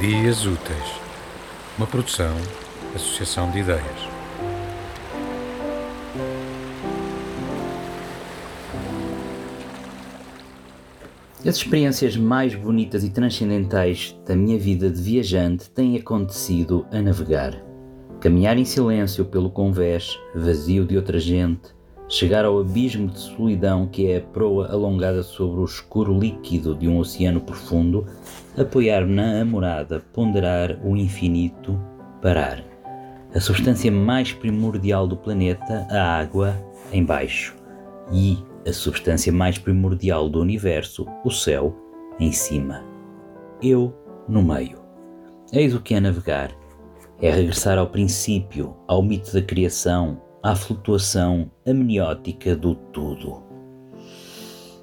Dias Úteis, uma produção, associação de ideias. As experiências mais bonitas e transcendentais da minha vida de viajante têm acontecido a navegar. Caminhar em silêncio pelo convés, vazio de outra gente, chegar ao abismo de solidão que é a proa alongada sobre o escuro líquido de um oceano profundo, apoiar-me na amorada, ponderar o infinito, parar. A substância mais primordial do planeta, a água, embaixo. E a substância mais primordial do universo, o céu, em cima. Eu no meio. Eis o que é navegar. É regressar ao princípio, ao mito da criação, à flutuação amniótica do tudo.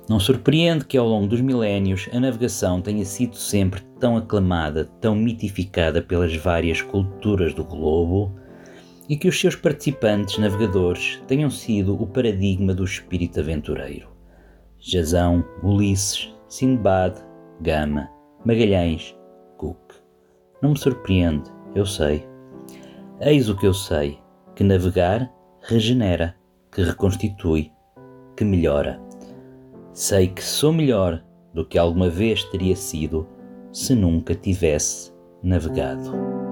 Não surpreende que ao longo dos milénios a navegação tenha sido sempre tão aclamada, tão mitificada pelas várias culturas do globo e que os seus participantes navegadores tenham sido o paradigma do espírito aventureiro. Jazão, Ulisses, Sindbad, Gama, Magalhães, Cook. Não me surpreende, eu sei. Eis o que eu sei: que navegar regenera, que reconstitui, que melhora. Sei que sou melhor do que alguma vez teria sido se nunca tivesse navegado.